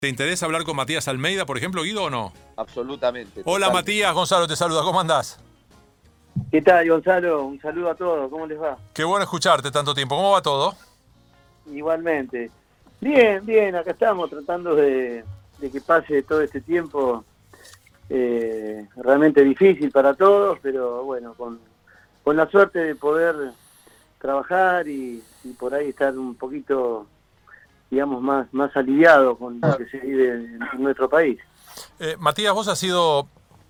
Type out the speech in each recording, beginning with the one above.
¿Te interesa hablar con Matías Almeida, por ejemplo, Guido, o no? Absolutamente. Hola total. Matías, Gonzalo te saluda, ¿cómo andás? ¿Qué tal, Gonzalo? Un saludo a todos. ¿Cómo les va? Qué bueno escucharte tanto tiempo. ¿Cómo va todo? Igualmente. Bien, bien. Acá estamos tratando de, de que pase todo este tiempo eh, realmente difícil para todos, pero bueno, con, con la suerte de poder trabajar y, y por ahí estar un poquito, digamos, más, más aliviado con lo que se vive en, nuestro país. Eh, Matías, vos has sido,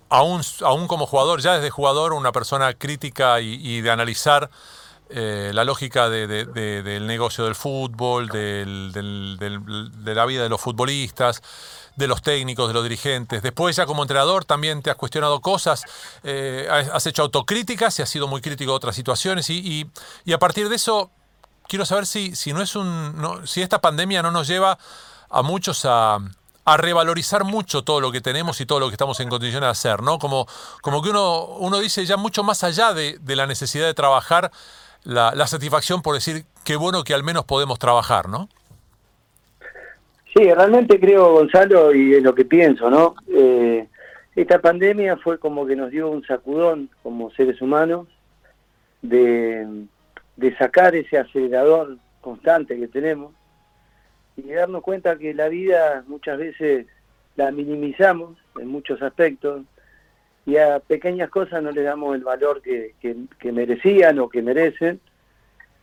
aún, aún como jugador, ya desde jugador, una persona crítica y, y de analizar eh, la lógica de- de- de- del negocio del fútbol, del- del- del- de la vida de los futbolistas, de los técnicos, de los dirigentes. Después ya como entrenador también te has cuestionado cosas, eh, has has hecho autocríticas y has sido muy crítico de otras situaciones y, y- y a partir de eso quiero saber si, si no es un. no- si esta pandemia no nos lleva a muchos a, revalorizar mucho todo lo que tenemos y todo lo que estamos en condiciones de hacer, ¿no? Como, como que uno, uno dice ya mucho más allá de, de la necesidad de trabajar, la, la satisfacción por decir qué bueno que al menos podemos trabajar, ¿no? Sí, realmente creo, Gonzalo, y es lo que pienso, ¿no? Eh, esta pandemia fue como que nos dio un sacudón como seres humanos de, de sacar ese acelerador constante que tenemos y de darnos cuenta que la vida muchas veces la minimizamos en muchos aspectos y a pequeñas cosas no le damos el valor que, que- merecían o que merecen.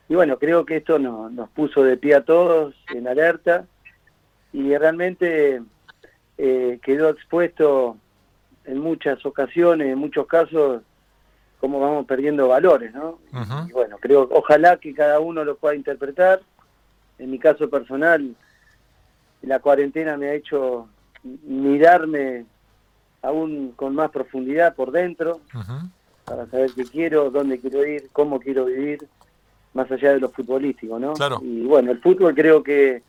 Y bueno, creo que esto nos, nos puso de pie a todos en alerta y realmente eh, quedó expuesto en muchas ocasiones, en muchos casos, cómo vamos perdiendo valores, ¿no? Y bueno, creo, ojalá que cada uno lo pueda interpretar. En mi caso personal, la cuarentena me ha hecho mirarme aún con más profundidad por dentro, para saber qué quiero, dónde quiero ir, cómo quiero vivir, más allá de lo futbolístico, ¿no? Claro. Y bueno, el fútbol creo que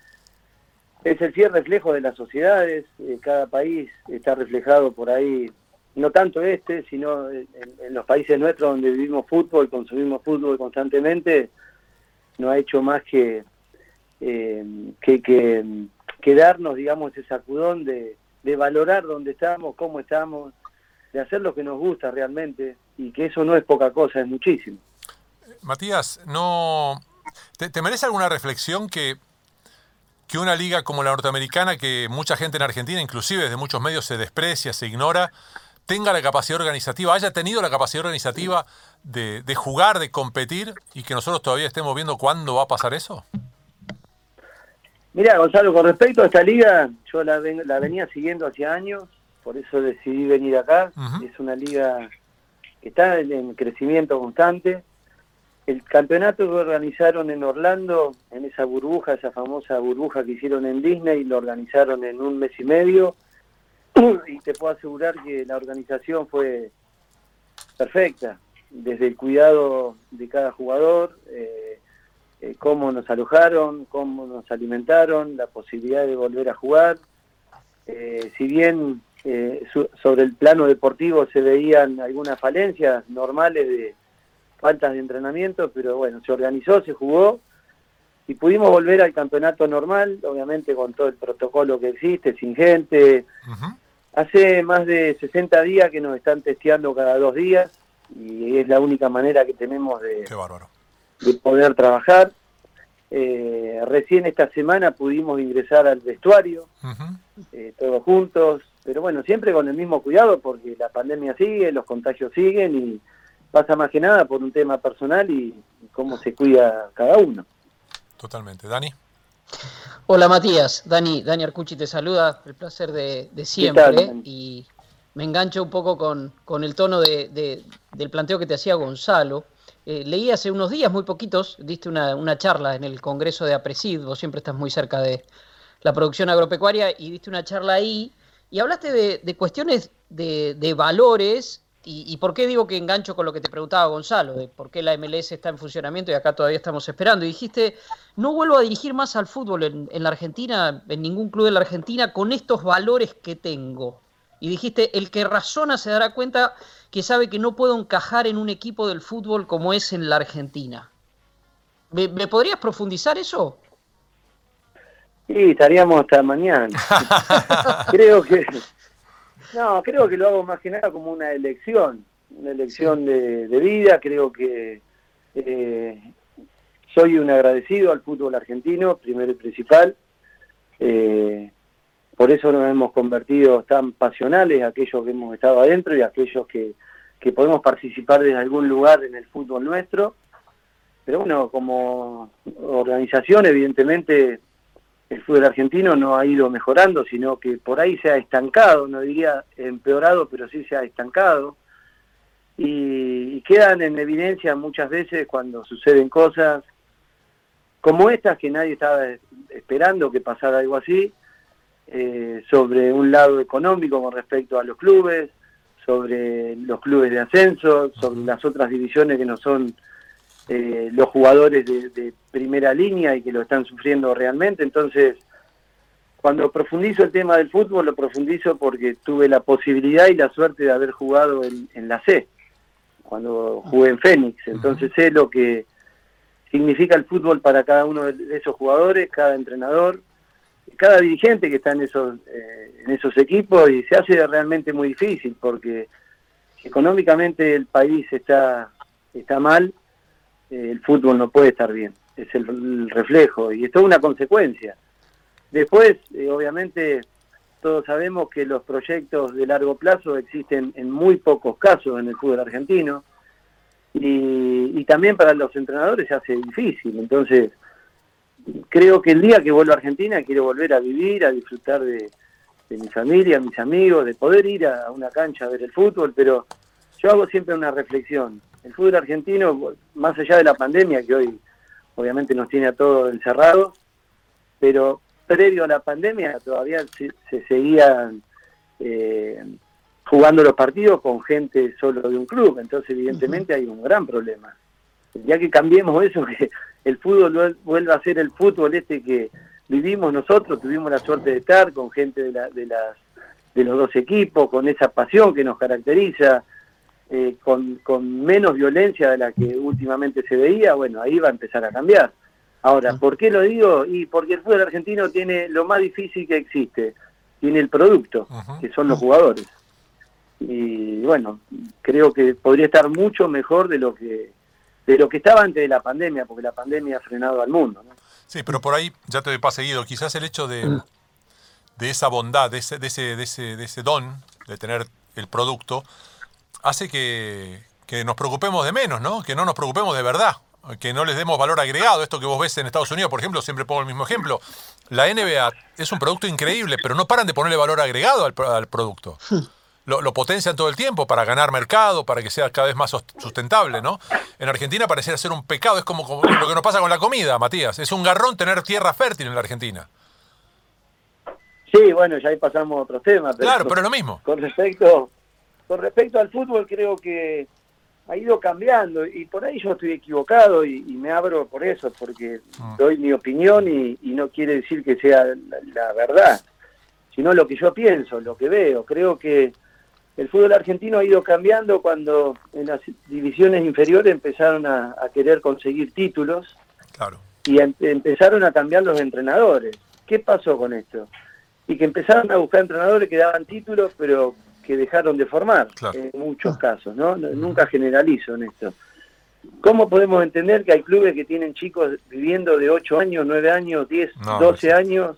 es el fiel reflejo de las sociedades, eh, cada país está reflejado por ahí, no tanto este, sino en, en los países nuestros donde vivimos fútbol, consumimos fútbol constantemente, no ha hecho más que, eh, que, que, que darnos, digamos, ese sacudón de, de valorar dónde estamos, cómo estamos, de hacer lo que nos gusta realmente, y que eso no es poca cosa, es muchísimo. Matías, no. ¿Te, te merece alguna reflexión que, que una liga como la norteamericana, que mucha gente en Argentina, inclusive desde muchos medios, se desprecia, se ignora, tenga la capacidad organizativa, haya tenido la capacidad organizativa de, de jugar, de competir, y que nosotros todavía estemos viendo cuándo va a pasar eso? Mira, Gonzalo, con respecto a esta liga, yo la, ven- la venía siguiendo hace años, por eso decidí venir acá. Es una liga que está en, en crecimiento constante. El campeonato que organizaron en Orlando, en esa burbuja, esa famosa burbuja que hicieron en Disney, lo organizaron en un mes y medio. Y te puedo asegurar que la organización fue perfecta, desde el cuidado de cada jugador, eh, eh, cómo nos alojaron, cómo nos alimentaron, la posibilidad de volver a jugar. Eh, si bien eh, su- sobre el plano deportivo se veían algunas falencias normales de faltas de entrenamiento, pero bueno, se organizó, se jugó y pudimos volver al campeonato normal, obviamente con todo el protocolo que existe, sin gente. Hace más de 60 días que nos están testeando cada dos días y es la única manera que tenemos de, poder trabajar. Eh, recién esta semana pudimos ingresar al vestuario, eh, todos juntos, pero bueno, siempre con el mismo cuidado porque la pandemia sigue, los contagios siguen y pasa más que nada por un tema personal y, y cómo se cuida cada uno. Totalmente. Dani. Hola Matías, Dani, Dani Arcucci te saluda, el placer de, siempre. y me engancho un poco con, con el tono de- de- del planteo que te hacía Gonzalo. Eh, leí hace unos días, muy poquitos, diste una, una charla en el Congreso de Apresid, vos siempre estás muy cerca de la producción agropecuaria y diste una charla ahí. Y hablaste de, de cuestiones de, de valores y, y por qué digo que engancho con lo que te preguntaba Gonzalo, de por qué la MLS está en funcionamiento y acá todavía estamos esperando. Y dijiste, no vuelvo a dirigir más al fútbol en, en la Argentina, en ningún club de la Argentina, con estos valores que tengo. Y dijiste, el que razona se dará cuenta que sabe que no puedo encajar en un equipo del fútbol como es en la Argentina. ¿Me, me podrías profundizar eso? Sí, estaríamos hasta mañana. creo que no, creo que lo hago más que nada como una elección, una elección de, vida. Creo que eh, soy un agradecido al fútbol argentino, primero y principal. Eh, por eso nos hemos convertido tan pasionales, aquellos que hemos estado adentro y aquellos que, que podemos participar desde algún lugar en el fútbol nuestro. Pero bueno, como organización, evidentemente, el fútbol argentino no ha ido mejorando, sino que por ahí se ha estancado, no diría empeorado, pero sí se ha estancado. Y, quedan en evidencia muchas veces cuando suceden cosas como estas que nadie estaba esperando que pasara algo así, eh, sobre un lado económico con respecto a los clubes, sobre los clubes de ascenso, sobre las otras divisiones que no son eh, los jugadores de, primera línea y que lo están sufriendo realmente. Entonces, cuando profundizo el tema del fútbol, lo profundizo porque tuve la posibilidad y la suerte de haber jugado en, la C, cuando jugué en Fénix. Entonces sé lo que significa el fútbol para cada uno de esos jugadores, cada entrenador, cada dirigente que está en esos, eh, en esos equipos y se hace realmente muy difícil porque económicamente el país está, está mal el fútbol no puede estar bien, es el, reflejo y esto es una consecuencia. Después, eh, obviamente, todos sabemos que los proyectos de largo plazo existen en muy pocos casos en el fútbol argentino y, también para los entrenadores se hace difícil. Entonces, creo que el día que vuelvo a Argentina quiero volver a vivir, a disfrutar de, de mi familia, mis amigos, de poder ir a una cancha a ver el fútbol, pero yo hago siempre una reflexión el fútbol argentino, más allá de la pandemia, que hoy obviamente nos tiene a todos encerrados, pero previo a la pandemia todavía se, seguían eh, jugando los partidos con gente solo de un club, entonces evidentemente hay un gran problema. Ya que cambiemos eso, que el fútbol vuelva a ser el fútbol este que vivimos nosotros, tuvimos la suerte de estar con gente de, la, de, las, de los dos equipos, con esa pasión que nos caracteriza, eh, con, menos violencia de la que últimamente se veía, bueno, ahí va a empezar a cambiar. Ahora, ¿por qué lo digo? Y porque el fútbol argentino tiene lo más difícil que existe, tiene el producto, que son los jugadores. Y bueno, creo que podría estar mucho mejor de lo que de lo que estaba antes de la pandemia, porque la pandemia ha frenado al mundo. Sí, pero por ahí ya te doy pas seguido. Quizás el hecho de, mm. de esa bondad, de ese, de, ese, de, ese, de ese don de tener el producto, hace que, nos preocupemos de menos, ¿no? Que no nos preocupemos de verdad, que no les demos valor agregado. Esto que vos ves en Estados Unidos, por ejemplo, siempre pongo el mismo ejemplo. La NBA es un producto increíble, pero no paran de ponerle valor agregado al, producto. Lo, potencian todo el tiempo para ganar mercado, para que sea cada vez más sustentable, ¿no? En Argentina pareciera ser un pecado, es como, lo que nos pasa con la comida, Matías. Es un garrón tener tierra fértil en la Argentina. Sí, bueno, ya ahí pasamos a otros temas. claro, pero es lo mismo. Con respecto con respecto al fútbol creo que ha ido cambiando y por ahí yo estoy equivocado y, me abro por eso, porque ah. doy mi opinión y, no quiere decir que sea la, verdad, sino lo que yo pienso, lo que veo. Creo que el fútbol argentino ha ido cambiando cuando en las divisiones inferiores empezaron a, querer conseguir títulos y empezaron a cambiar los entrenadores. ¿Qué pasó con esto? Y que empezaron a buscar entrenadores que daban títulos, pero que dejaron de formar en muchos ah. casos, ¿no? Nunca generalizo en esto. ¿Cómo podemos entender que hay clubes que tienen chicos viviendo de 8 años, 9 años, 10, 12 años?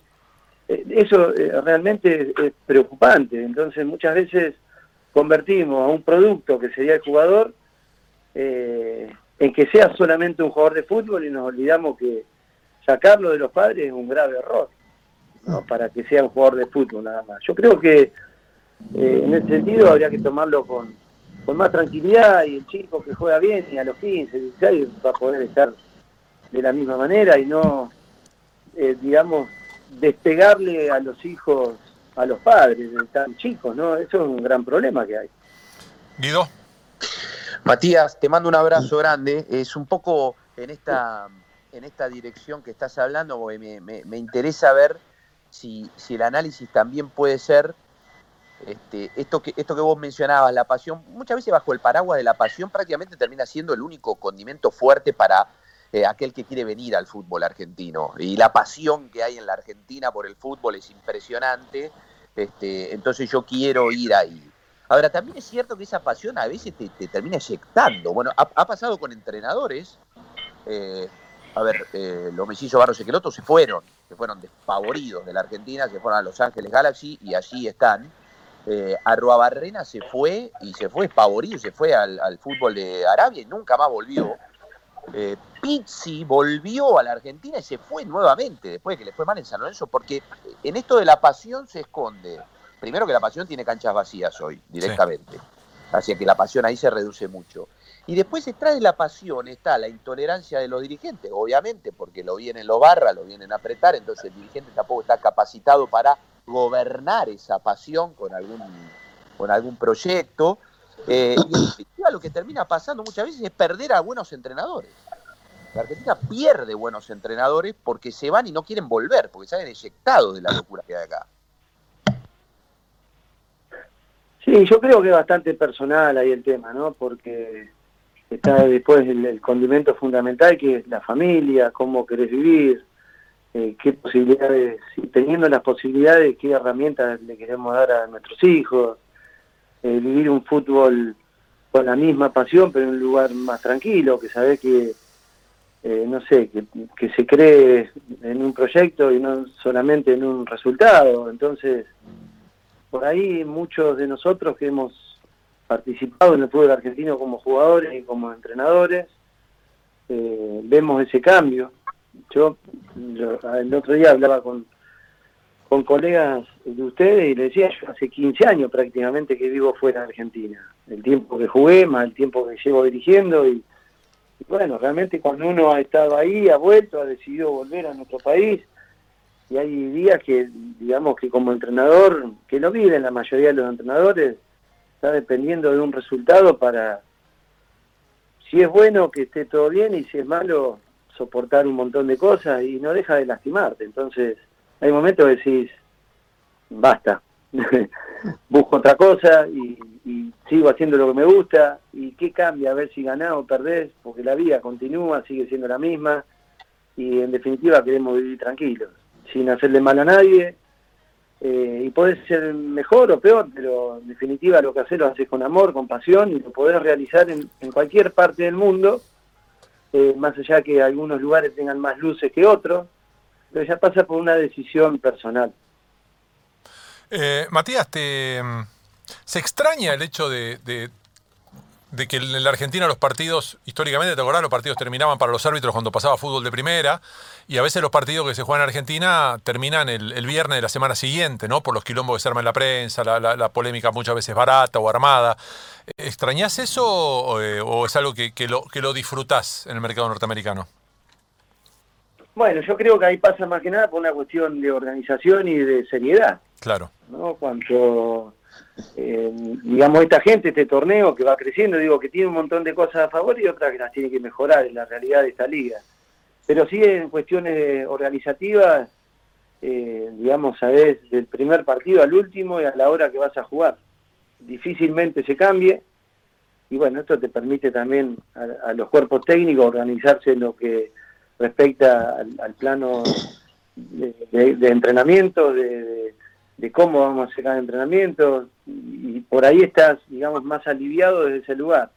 Eh, eso eh, realmente es preocupante. Entonces muchas veces convertimos a un producto que sería el jugador eh, en que sea solamente un jugador de fútbol y nos olvidamos que sacarlo de los padres es un grave error, ¿no? Ah. para que sea un jugador de fútbol nada más. Yo creo que eh, en ese sentido habría que tomarlo con, más tranquilidad y el chico que juega bien y a los 15, 16 va a poder estar de la misma manera y no, eh, digamos, despegarle a los hijos, a los padres tan chicos, ¿no? Eso es un gran problema que hay. Guido. Matías, te mando un abrazo grande. Es un poco en esta, en esta dirección que estás hablando, porque me, me interesa ver si, si el análisis también puede ser este, esto, que, esto que vos mencionabas, la pasión, muchas veces bajo el paraguas de la pasión prácticamente termina siendo el único condimento fuerte para eh, aquel que quiere venir al fútbol argentino. Y la pasión que hay en la Argentina por el fútbol es impresionante. Este, entonces yo quiero ir ahí. Ahora, también es cierto que esa pasión a veces te, termina eyectando. Bueno, ha, pasado con entrenadores. Eh, a ver, eh, los mellizos Barros Equeloto se fueron, se fueron despavoridos de la Argentina, se fueron a Los Ángeles Galaxy y allí están. Eh, Barrena se fue y se fue espavorido, se fue al, fútbol de Arabia y nunca más volvió. Eh, Pizzi volvió a la Argentina y se fue nuevamente después de que le fue mal en San Lorenzo, porque en esto de la pasión se esconde. Primero que la pasión tiene canchas vacías hoy, directamente. Así que la pasión ahí se reduce mucho. Y después detrás de la pasión está la intolerancia de los dirigentes, obviamente, porque lo vienen, lo barra, lo vienen a apretar, entonces el dirigente tampoco está capacitado para gobernar esa pasión con algún, con algún proyecto. Eh, y en definitiva lo que termina pasando muchas veces es perder a buenos entrenadores. La Argentina pierde buenos entrenadores porque se van y no quieren volver, porque se han eyectado de la locura que hay acá. Sí, yo creo que es bastante personal ahí el tema, ¿no? Porque está después el, condimento fundamental que es la familia, cómo querés vivir, eh, qué posibilidades, teniendo las posibilidades, qué herramientas le queremos dar a nuestros hijos, eh, vivir un fútbol con la misma pasión, pero en un lugar más tranquilo, que sabés que, eh, no sé, que, que se cree en un proyecto y no solamente en un resultado. Entonces, por ahí muchos de nosotros que hemos participado en el fútbol argentino como jugadores y como entrenadores, eh, vemos ese cambio. Yo, el otro día hablaba con, con colegas de ustedes y les decía, yo hace 15 años prácticamente que vivo fuera de Argentina. El tiempo que jugué, más el tiempo que llevo dirigiendo y, bueno, realmente cuando uno ha estado ahí, ha vuelto, ha decidido volver a nuestro país, y hay días que, digamos que como entrenador, que lo viven la mayoría de los entrenadores, está dependiendo de un resultado para, si es bueno, que esté todo bien y si es malo, soportar un montón de cosas y no deja de lastimarte. Entonces, hay momentos que decís, basta, busco otra cosa y, sigo haciendo lo que me gusta. Y qué cambia a ver si ganás o perdés, porque la vida continúa, sigue siendo la misma. Y en definitiva queremos vivir tranquilos, sin hacerle mal a nadie. Eh, y podés ser mejor o peor, pero en definitiva lo que haces lo haces con amor, con pasión y lo podés realizar en, cualquier parte del mundo, eh, más allá que algunos lugares tengan más luces que otros, pero ya pasa por una decisión personal. Eh, Matías, te, ¿se extraña el hecho de, de que en la Argentina los partidos, históricamente, ¿te acordás? Los partidos terminaban para los árbitros cuando pasaba fútbol de primera, y a veces los partidos que se juegan en Argentina terminan el, viernes de la semana siguiente, ¿no? Por los quilombos que se arman en la prensa, la, polémica muchas veces barata o armada. ¿Extrañás eso o, eh, es algo que, lo, que lo disfrutás en el mercado norteamericano? Bueno, yo creo que ahí pasa más que nada por una cuestión de organización y de seriedad. Claro. ¿no? Cuando eh, digamos, esta gente, este torneo que va creciendo, digo que tiene un montón de cosas a favor y otras que las tiene que mejorar en la realidad de esta liga. Pero sí en cuestiones organizativas, eh, digamos, sabes del primer partido al último y a la hora que vas a jugar. Difícilmente se cambie. Y bueno, esto te permite también a, los cuerpos técnicos organizarse en lo que respecta al, plano de, entrenamiento, de de cómo vamos a hacer cada entrenamiento y por ahí estás, digamos, más aliviado desde ese lugar.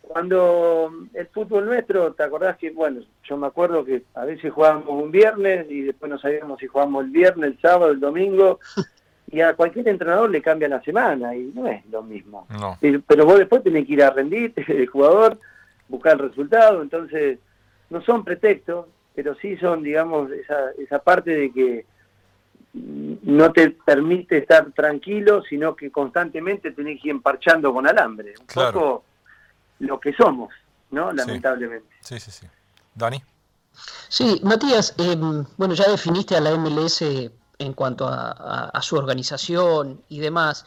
Cuando el fútbol nuestro, ¿te acordás que, bueno, yo me acuerdo que a veces jugábamos un viernes y después no sabíamos si jugábamos el viernes, el sábado, el domingo, y a cualquier entrenador le cambia la semana y no es lo mismo. Pero vos después tenés que ir a rendir, el jugador, buscar el resultado, entonces no son pretextos, pero sí son, digamos, esa, esa parte de que no te permite estar tranquilo, sino que constantemente tenés que ir emparchando con alambre. Un poco lo que somos, ¿no? Lamentablemente. Sí, sí, sí. Dani. Sí, Matías, em, bueno, ya definiste a la MLS en cuanto a, su organización y demás.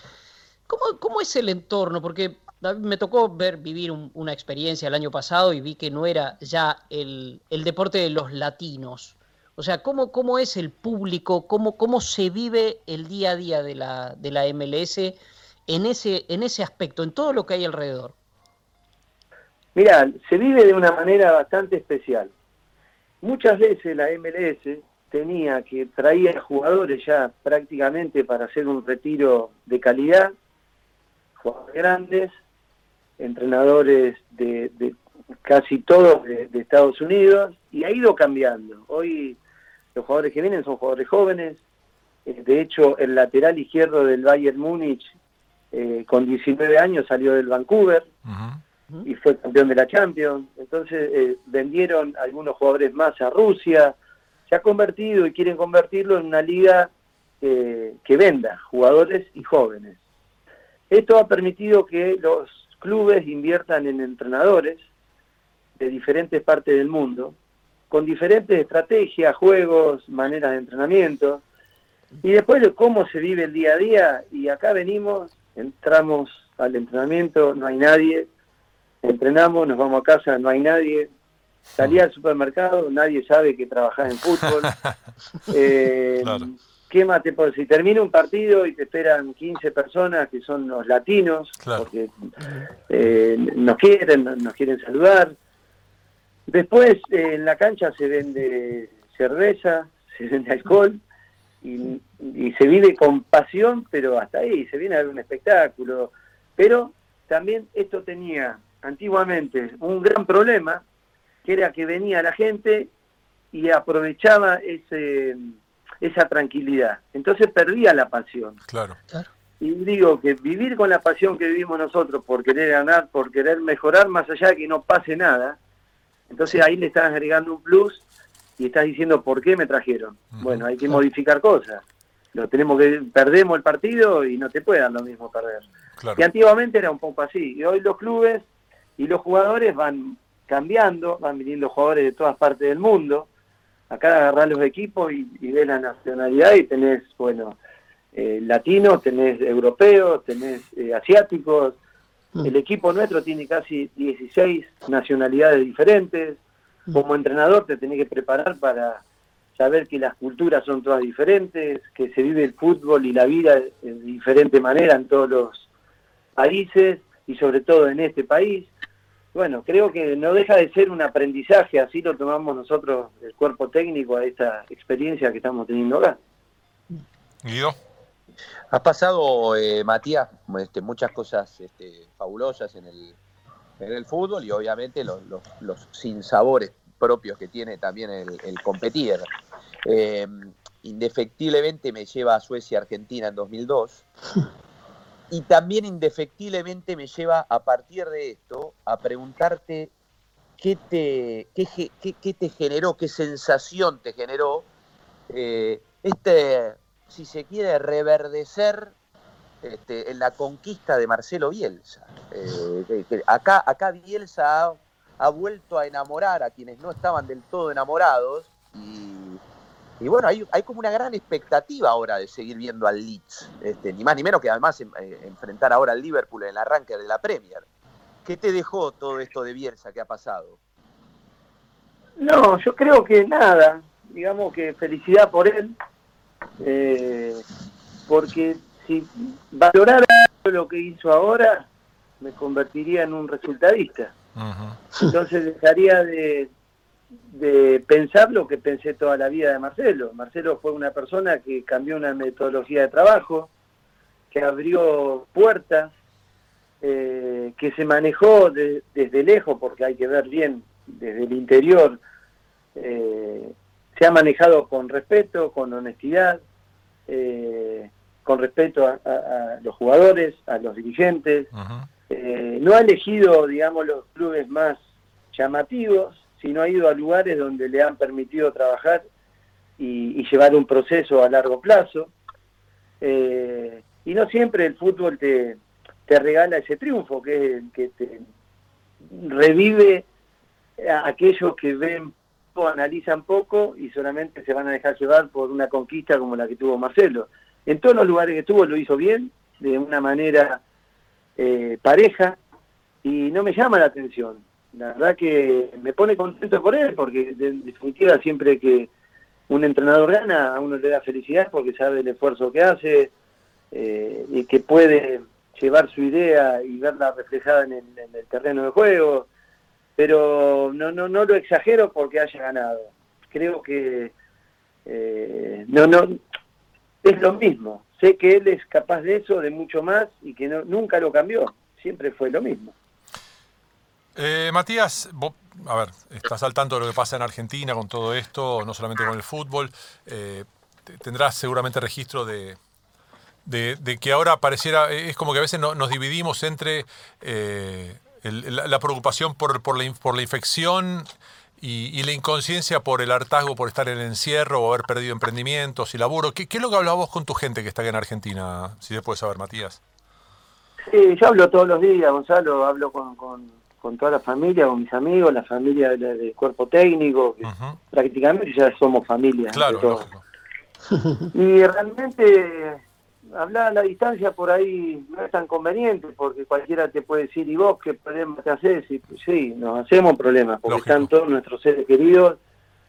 ¿Cómo, ¿Cómo, es el entorno? Porque me tocó ver vivir una experiencia el año pasado y vi que no era ya el, el deporte de los latinos. O sea, ¿cómo, cómo es el público? ¿Cómo, ¿Cómo se vive el día a día de la, de la MLS en ese, en ese aspecto, en todo lo que hay alrededor? Mira, se vive de una manera bastante especial. muchas veces la MLS tenía que traía jugadores ya prácticamente para hacer un retiro de calidad, jugadores grandes, entrenadores de, casi todos de, Estados Unidos, y ha ido cambiando. Hoy los jugadores que vienen son jugadores jóvenes, eh, de hecho el lateral izquierdo del Bayern Múnich eh, con 19 años salió del Vancouver y fue campeón de la Champions, entonces eh, vendieron algunos jugadores más a Rusia, se ha convertido y quieren convertirlo en una liga que venda jugadores y jóvenes. Esto ha permitido que los clubes inviertan en entrenadores de diferentes partes del mundo, con diferentes estrategias, juegos, maneras de entrenamiento, y después de cómo se vive el día a día, y acá venimos, entramos al entrenamiento, no hay nadie, entrenamos, nos vamos a casa, no hay nadie, salí al supermercado, nadie sabe que trabajás en fútbol. eh, ¿Qué más te Si termina un partido y te esperan 15 personas que son los latinos, porque eh, nos quieren, nos quieren saludar. Después eh, en la cancha se vende cerveza, se vende alcohol y, se vive con pasión, pero hasta ahí, se viene a ver un espectáculo. Pero también esto tenía antiguamente un gran problema, que era que venía la gente y aprovechaba ese esa tranquilidad. Entonces perdía la pasión. Claro. Y digo que vivir con la pasión que vivimos nosotros por querer ganar, por querer mejorar, más allá de que no pase nada, entonces ahí le estás agregando un plus y estás diciendo por qué me trajeron. Bueno, hay que modificar cosas. Lo tenemos que perdemos el partido y no te puede dar lo mismo perder. Y antiguamente era un poco así. Y hoy los clubes y los jugadores van cambiando, van viniendo jugadores de todas partes del mundo acá agarrás los equipos y, ves la nacionalidad y tenés, bueno, eh, latinos, tenés europeos, tenés eh, asiáticos. Mm. El equipo nuestro tiene casi 16 nacionalidades diferentes. Mm. Como entrenador te tenés que preparar para saber que las culturas son todas diferentes, que se vive el fútbol y la vida de diferente manera en todos los países y sobre todo en este país bueno, creo que no deja de ser un aprendizaje, así lo tomamos nosotros, el cuerpo técnico, a esta experiencia que estamos teniendo acá. Guido. Has pasado, eh, Matías, este, muchas cosas este, fabulosas en el, fútbol y obviamente los, sinsabores propios que tiene también el, competir. Eh, indefectiblemente me lleva a Suecia-Argentina en 2002 y también indefectiblemente me lleva a partir de esto a preguntarte qué te, qué, te generó, qué sensación te generó eh, este, si se quiere, reverdecer este, en la conquista de Marcelo Bielsa. Eh, acá, acá Bielsa ha, vuelto a enamorar a quienes no estaban del todo enamorados y bueno, hay, hay como una gran expectativa ahora de seguir viendo al Leeds, este, ni más ni menos que además eh, enfrentar ahora al Liverpool en el arranque de la Premier. ¿Qué te dejó todo esto de Bielsa que ha pasado? No, yo creo que nada, digamos que felicidad por él, eh, porque si valorara lo que hizo ahora, me convertiría en un resultadista. Entonces dejaría de, de pensar lo que pensé toda la vida de Marcelo. Marcelo fue una persona que cambió una metodología de trabajo, que abrió puertas, eh, que se manejó desde lejos, porque hay que ver bien desde el interior, eh, se ha manejado con respeto, con honestidad, eh, con respeto a, los jugadores, a los dirigentes. no ha elegido, digamos, los clubes más llamativos, no ha ido a lugares donde le han permitido trabajar y, llevar un proceso a largo plazo. Eh, y no siempre el fútbol te, te regala ese triunfo, que, que te revive a aquellos que ven analizan poco y solamente se van a dejar llevar por una conquista como la que tuvo Marcelo. En todos los lugares que estuvo lo hizo bien, de una manera eh, pareja, y no me llama la atención la verdad que me pone contento por él, porque en definitiva siempre que un entrenador gana, a uno le da felicidad porque sabe el esfuerzo que hace eh, y que puede llevar su idea y verla reflejada en el, terreno de juego, pero no, no, no lo exagero porque haya ganado. creo que eh, no, no, es lo mismo. Sé que él es capaz de eso, de mucho más, y que no, nunca lo cambió. Siempre fue lo mismo. Eh, Matías, vos, a ver, estás al tanto de lo que pasa en Argentina con todo esto, no solamente con el fútbol. Eh, tendrás seguramente registro de, de, que ahora pareciera, es como que a veces nos dividimos entre eh, la, preocupación por, por, la, por la infección y, la inconsciencia por el hartazgo, por estar en el encierro o haber perdido emprendimientos y laburo. ¿Qué, es lo que hablabas vos con tu gente que está aquí en Argentina, si se puede saber, Matías? Sí, yo hablo todos los días, Gonzalo, hablo con, con, toda la familia, con mis amigos, la familia del, cuerpo técnico, prácticamente ya somos familia. Claro, Y realmente hablar a la distancia por ahí no es tan conveniente, porque cualquiera te puede decir, ¿y vos qué problema te haces? Y pues, sí, nos hacemos problemas, porque están todos nuestros seres queridos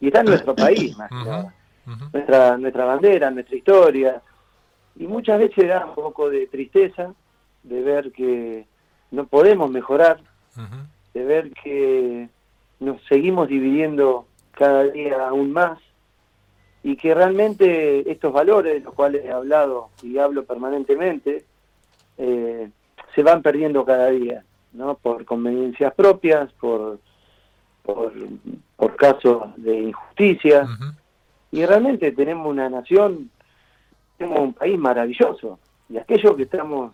y está en nuestro país, más nuestra, nuestra bandera, nuestra historia. Y muchas veces da un poco de tristeza de ver que no podemos mejorar, de ver que nos seguimos dividiendo cada día aún más y que realmente estos valores de los cuales he hablado y hablo permanentemente eh, se van perdiendo cada día, ¿no? Por conveniencias propias, por, por, casos de injusticia. Y realmente tenemos una nación, tenemos un país maravilloso. Y aquellos que estamos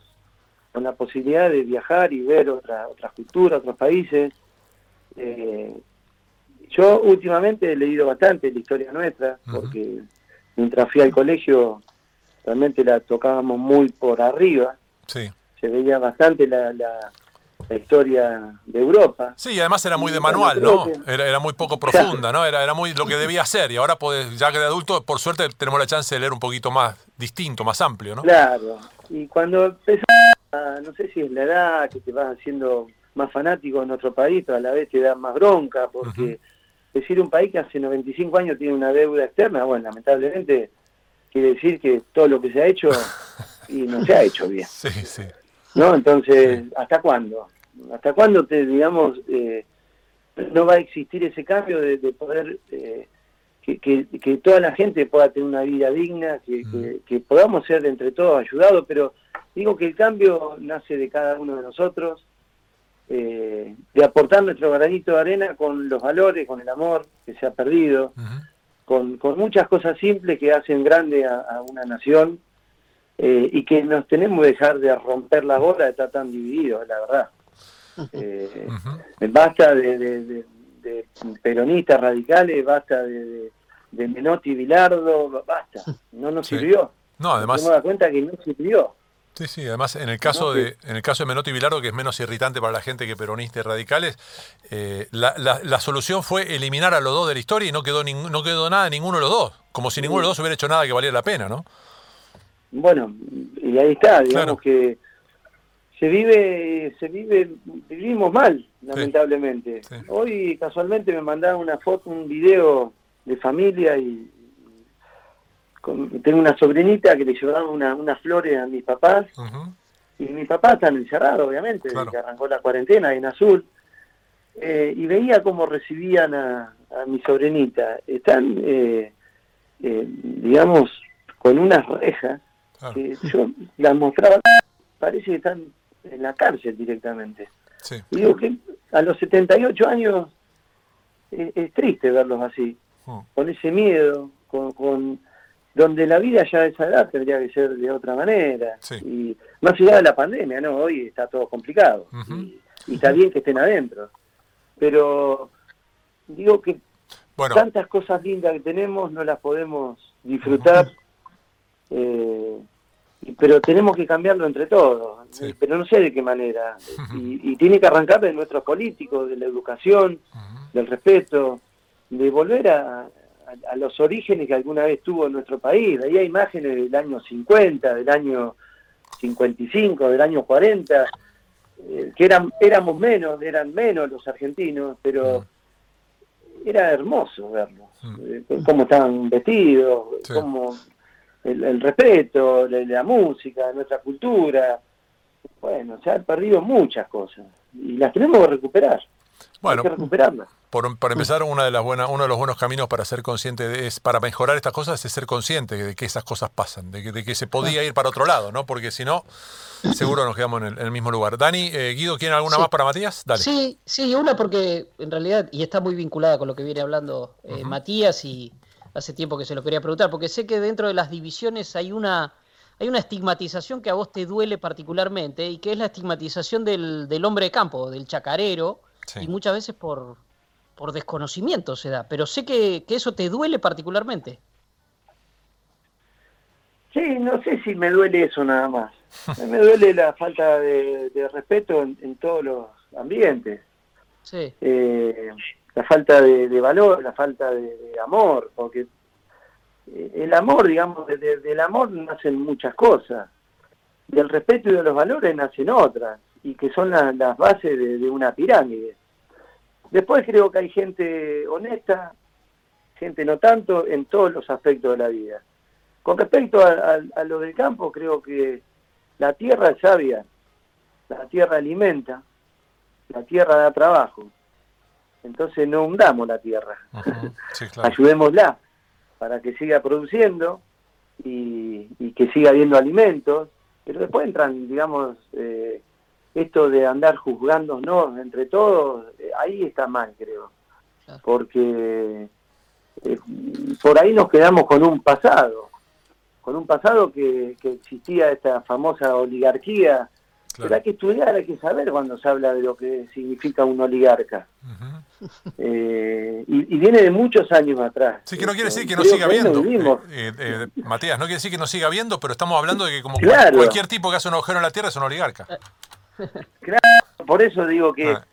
con la posibilidad de viajar y ver otra, otras culturas, otros países, eh, yo últimamente he leído bastante la historia nuestra, porque mientras fui al colegio realmente la tocábamos muy por arriba. Sí. Se veía bastante la, la, historia de Europa. Sí, y además era muy de manual, ¿no? Era, era muy poco profunda, ¿no? Era, era muy lo que debía ser. Y ahora, podés, ya que de adulto, por suerte, tenemos la chance de leer un poquito más distinto, más amplio, ¿no? Claro. Y cuando empezás, no sé si es la edad que te vas haciendo más fanático en otro país, pero a la vez te da más bronca, porque decir un país que hace 95 años tiene una deuda externa, bueno, lamentablemente quiere decir que todo lo que se ha hecho y no se ha hecho bien. Sí, sí. ¿No? Entonces, ¿hasta cuándo? ¿Hasta cuándo te, digamos, eh, no va a existir ese cambio de, poder eh, que, que, toda la gente pueda tener una vida digna, que, mm. que, podamos ser entre todos ayudados, pero digo que el cambio nace de cada uno de nosotros, eh, de aportar nuestro granito de arena con los valores, con el amor que se ha perdido, con, muchas cosas simples que hacen grande a, una nación eh, y que nos tenemos que dejar de romper la bola de estar tan divididos, la verdad. Eh, basta de, peronistas radicales, basta de, Menotti Bilardo, basta, no nos sirvió. No, además. Nos damos cuenta que no sirvió. Sí, sí, además en el caso de en el caso de Menotti y Bilardo, que es menos irritante para la gente que peronistas y radicales, eh, la, la, solución fue eliminar a los dos de la historia y no quedó no quedó nada de ninguno de los dos, como si ninguno de los dos hubiera hecho nada que valiera la pena, ¿no? Bueno, y ahí está, digamos que se vive, se vive, vivimos mal, lamentablemente. Hoy casualmente me mandaron una foto, un video de familia y tengo una sobrinita que le llevaba una, unas flores a mis papás. Y mis papás están encerrados obviamente desde que arrancó la cuarentena en azul. Eh, y veía cómo recibían a, mi sobrinita. Están eh, eh, digamos con unas rejas que yo las mostraba. Parece que están en la cárcel directamente. Digo que a los 78 años es, triste verlos así con ese miedo con donde la vida ya a esa edad tendría que ser de otra manera. Y más allá de la pandemia, ¿no? Hoy está todo complicado. y, está bien que estén adentro. Pero digo que tantas cosas lindas que tenemos no las podemos disfrutar. Eh, pero tenemos que cambiarlo entre todos. Pero no sé de qué manera. y, y, tiene que arrancar de nuestros políticos, de la educación, del respeto, de volver a, a, los orígenes que alguna vez tuvo nuestro país. Hay imágenes del año 50, del año 55, del año 40, eh, que eran, éramos menos, eran menos los argentinos, pero mm. era hermoso verlos, mm. eh, cómo estaban vestidos, cómo el, respeto, la, la, música, nuestra cultura. Bueno, se han perdido muchas cosas y las tenemos que recuperar. Bueno, hay que recuperarlas. Por, para empezar, una de las buenas, uno de los buenos caminos para ser consciente de, es para mejorar estas cosas es ser consciente de que esas cosas pasan, de que, de que se podía ir para otro lado, ¿no? Porque si no, seguro nos quedamos en el, mismo lugar. Dani, eh, Guido, ¿quiere alguna más para Matías? Dale. Sí, sí, una porque en realidad, y está muy vinculada con lo que viene hablando eh, Matías, y hace tiempo que se lo quería preguntar, porque sé que dentro de las divisiones hay una, hay una estigmatización que a vos te duele particularmente, y que es la estigmatización del, del hombre de campo, del chacarero, y muchas veces por, por desconocimiento se da, pero sé que, que eso te duele particularmente. Sí, no sé si me duele eso nada más. Me duele la falta de, respeto en, todos los ambientes. Sí. Eh, la falta de, valor, la falta de, amor, porque eh, el amor, digamos, del amor nacen muchas cosas. Del respeto y de los valores nacen otras, y que son las bases de, una pirámide. Después creo que hay gente honesta, gente no tanto, en todos los aspectos de la vida. Con respecto a, lo del campo, creo que la tierra es sabia, la tierra alimenta, la tierra da trabajo. Entonces no hundamos la tierra, ayudémosla para que siga produciendo y, que siga habiendo alimentos, pero después entran, digamos, eh, esto de andar juzgándonos entre todos, eh, ahí está mal, creo, porque eh, por ahí nos quedamos con un pasado, con un pasado que, existía esta famosa oligarquía. Pero hay que estudiar, hay que saber cuando se habla de lo que significa un oligarca. Eh, y, viene de muchos años atrás. Sí, que no quiere decir que no siga habiendo. Eh, eh, Matías, no quiere decir que no siga habiendo, pero estamos hablando de que como cualquier tipo que hace un agujero en la tierra es un oligarca. Claro, por eso digo que ah.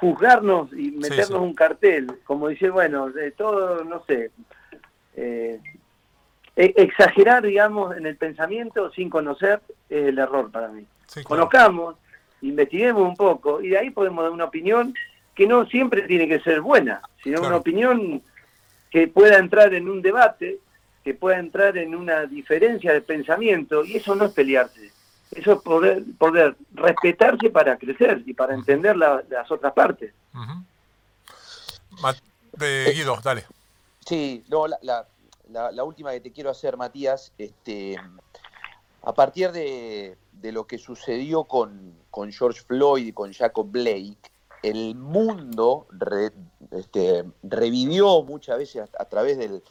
juzgarnos y meternos un cartel, como dice, bueno, de todo, no sé, e, exagerar, digamos, en el pensamiento sin conocer es el error para mí. Conozcamos, investiguemos un poco y de ahí podemos dar una opinión que no siempre tiene que ser buena, sino una opinión que pueda entrar en un debate, que pueda entrar en una diferencia de pensamiento y eso no es pelearse. Eso es poder, poder respetarse para crecer y para entender las otras partes. Guido, dale. Sí, no, la, la, última que te quiero hacer, Matías, este, a partir de, lo que sucedió con, George Floyd y con Jacob Blake, el mundo este, revivió muchas veces a, través del,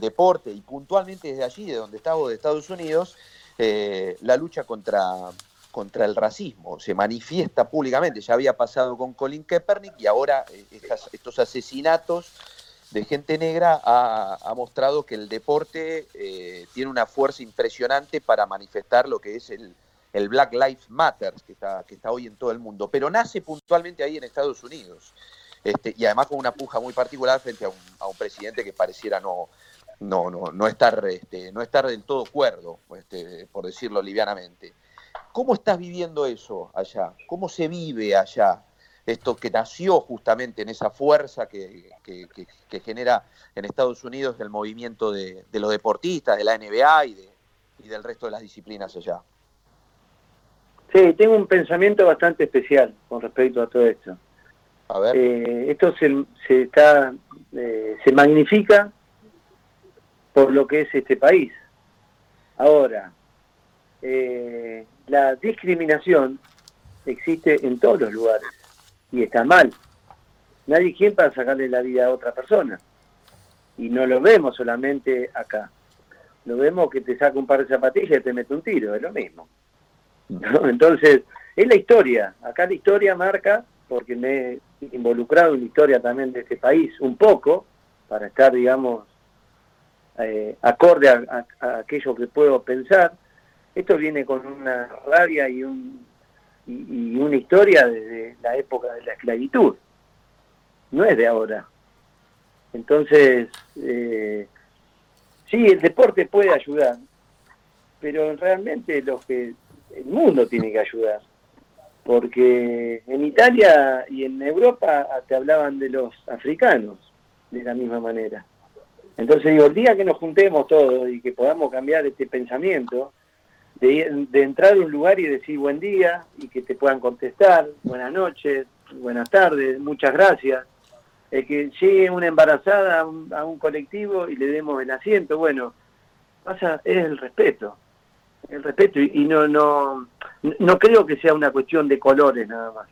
deporte y puntualmente desde allí, de donde estaba, de Estados Unidos, eh, la lucha contra, contra el racismo. Se manifiesta públicamente, ya había pasado con Colin Kaepernick y ahora eh, estos asesinatos de gente negra ha, mostrado que el deporte eh, tiene una fuerza impresionante para manifestar lo que es el, Black Lives Matter, que está, que está hoy en todo el mundo, pero nace puntualmente ahí en Estados Unidos. Este, y además con una puja muy particular frente a un, presidente que pareciera no, no, no, no estar, este, no estar del todo cuerdo, este, por decirlo livianamente. ¿Cómo estás viviendo eso allá? ¿Cómo se vive allá? esto que nació justamente en esa fuerza que, genera en Estados Unidos el movimiento de, los deportistas, de la NBA y, del resto de las disciplinas allá. Sí, tengo un pensamiento bastante especial con respecto a todo esto. A ver. Eh, esto se, está, eh, se magnifica por lo que es este país. Ahora, eh, la discriminación existe en todos los lugares y está mal. Nadie quiere para sacarle la vida a otra persona. Y no lo vemos solamente acá. Lo vemos que te saca un par de zapatillas y te mete un tiro, es lo mismo. Entonces, es la historia. Acá la historia marca, porque me he involucrado en la historia también de este país un poco, para estar, digamos, eh, acorde a, aquello que puedo pensar. Esto viene con una rabia y un y, una historia desde la época de la esclavitud, no es de ahora. Entonces, eh, sí, el deporte puede ayudar, pero realmente los que el mundo tiene que ayudar, porque en Italia y en Europa te hablaban de los africanos de la misma manera. Entonces digo, el día que nos juntemos todos y que podamos cambiar este pensamiento, de, entrar a un lugar y decir buen día y que te puedan contestar, buenas noches, buenas tardes, muchas gracias. el que llegue una embarazada a un, a un colectivo y le demos el asiento, bueno, pasa, es el respeto, el respeto y, no, no, no creo que sea una cuestión de colores nada más,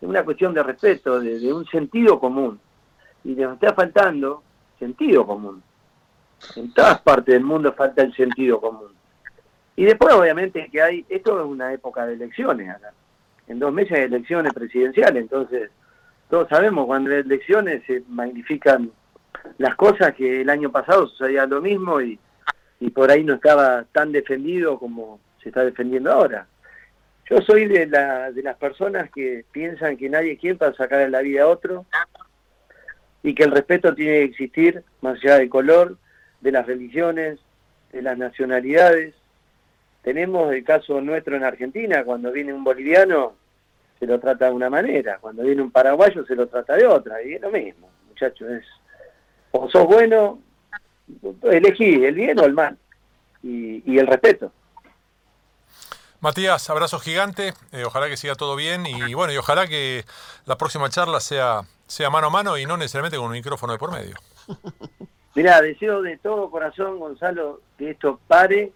es una cuestión de respeto, de, de un sentido común. Y nos está faltando sentido común. En todas partes del mundo falta el sentido común. Y después, obviamente, que hay, esto es una época de elecciones acá. En dos meses hay elecciones presidenciales, entonces todos sabemos cuando hay elecciones se magnifican las cosas que el año pasado sucedía lo mismo y, y por ahí no estaba tan defendido como se está defendiendo ahora. Yo soy de, la, de las personas que piensan que nadie quiere para sacar la vida a otro y que el respeto tiene que existir más allá del color, de las religiones, de las nacionalidades. Tenemos el caso nuestro en Argentina, cuando viene un boliviano se lo trata de una manera, cuando viene un paraguayo se lo trata de otra, y es lo mismo, muchachos, es o sos bueno, elegí el bien o el mal, y, el respeto. Matías, abrazo gigante, eh, ojalá que siga todo bien y bueno, y ojalá que la próxima charla sea, sea mano a mano y no necesariamente con un micrófono de por medio. Mirá, deseo de todo corazón, Gonzalo, que esto pare,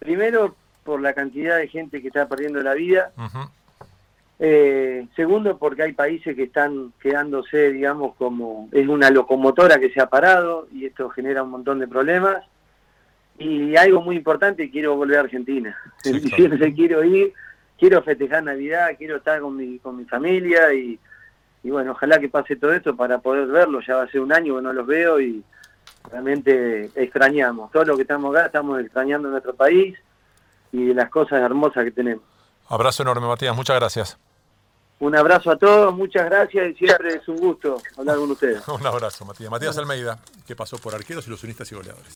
primero por la cantidad de gente que está perdiendo la vida, eh, segundo porque hay países que están quedándose, digamos, como es una locomotora que se ha parado y esto genera un montón de problemas. Y algo muy importante, quiero volver a Argentina. Sí, claro. diciembre quiero ir, quiero festejar Navidad, quiero estar con mi, con mi familia y, y bueno, ojalá que pase todo esto para poder verlo. Ya va a ser un año que no los veo y realmente extrañamos. Todos los que estamos acá estamos extrañando nuestro país y las cosas hermosas que tenemos. Abrazo enorme, Matías, muchas gracias. Un abrazo a todos, muchas gracias y siempre es un gusto hablar con ustedes. Un abrazo, Matías. Matías Almeida, que pasó por arqueros, ilusionistas y goleadores.